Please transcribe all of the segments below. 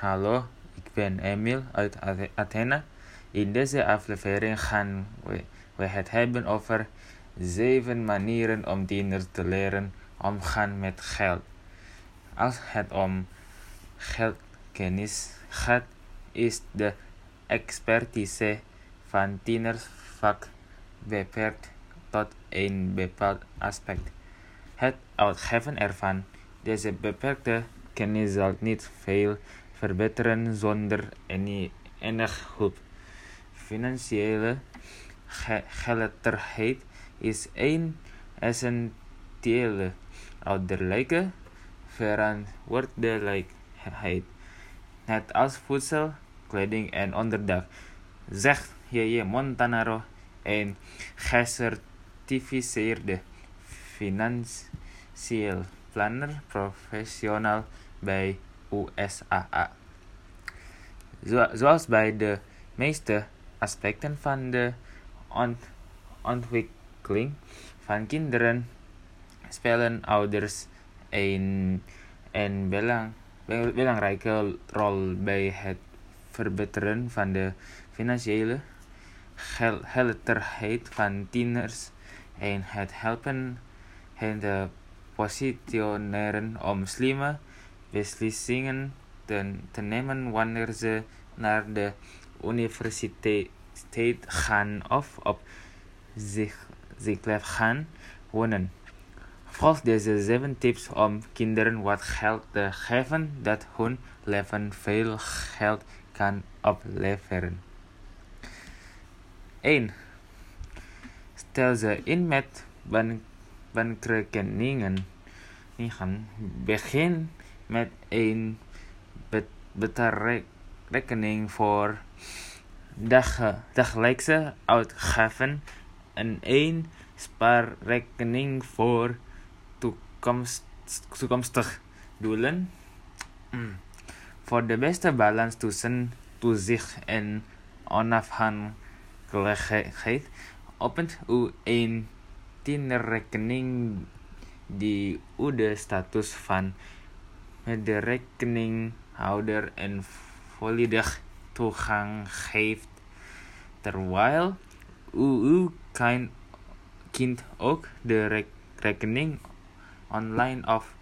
Hallo, ik ben Emil uit Athena. In deze aflevering gaan we, het hebben over zeven manieren om tieners te leren omgaan met geld. Als het om geldkennis gaat, is de expertise van tieners vaak beperkt tot een bepaald aspect. Het uitgeven ervan, deze beperkte kennis zal niet veel verbeteren zonder enig hulp. Financiële geletterdheid is een essentiële ouderlijke verantwoordelijkheid. Net als voedsel, kleding en onderdak, zegt J.J. Montanaro, een gecertificeerde financieel planner professional bij USAA. Zoals bij de meeste aspecten van de ont ontwikkeling van kinderen spelen ouders een, een belang, belangrijke rol bij het verbeteren van de financiële geletterdheid van tieners en het helpen hen te positioneren om slimme beslissingen te, nemen wanneer ze naar de universiteit gaan of op zich, zichzelf gaan wonen. Volg deze zeven tips om kinderen wat geld te geven dat hun leven veel geld kan opleveren. 1. Stel ze in met bankrekeningen. Begin met een betaalrekening voor dag, dagelijkse uitgaven en een spaarrekening voor toekomst, toekomstig doelen. Mm. Voor de beste balans tussen toezicht en onafhankelijkheid opent u een tienerrekening die u de status van met de rekeninghouder en volledig toegang geeft, terwijl uw kind ook de rekening online of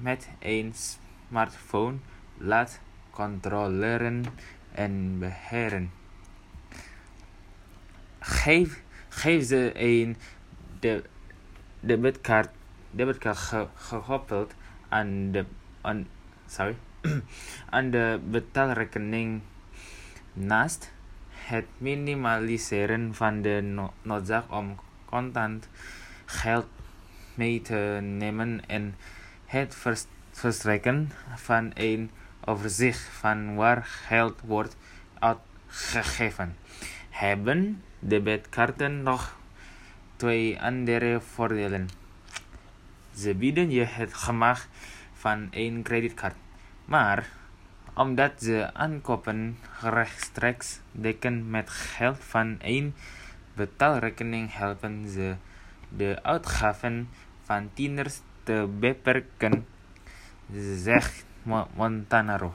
met een smartphone laat controleren en beheren. Geef, geef ze een de, debitkaart, ge, gekoppeld aan de aan, sorry, aan de betaalrekening. Naast het minimaliseren van de no noodzaak om contant geld mee te nemen en het verstrekken van een overzicht van waar geld wordt uitgegeven, hebben debitkaarten nog twee andere voordelen. Ze bieden je het gemak van een creditcard. Maar omdat ze aankopen rechtstreeks dekken met geld van een betaalrekening helpen ze de uitgaven van tieners te beperken, zegt Montanaro.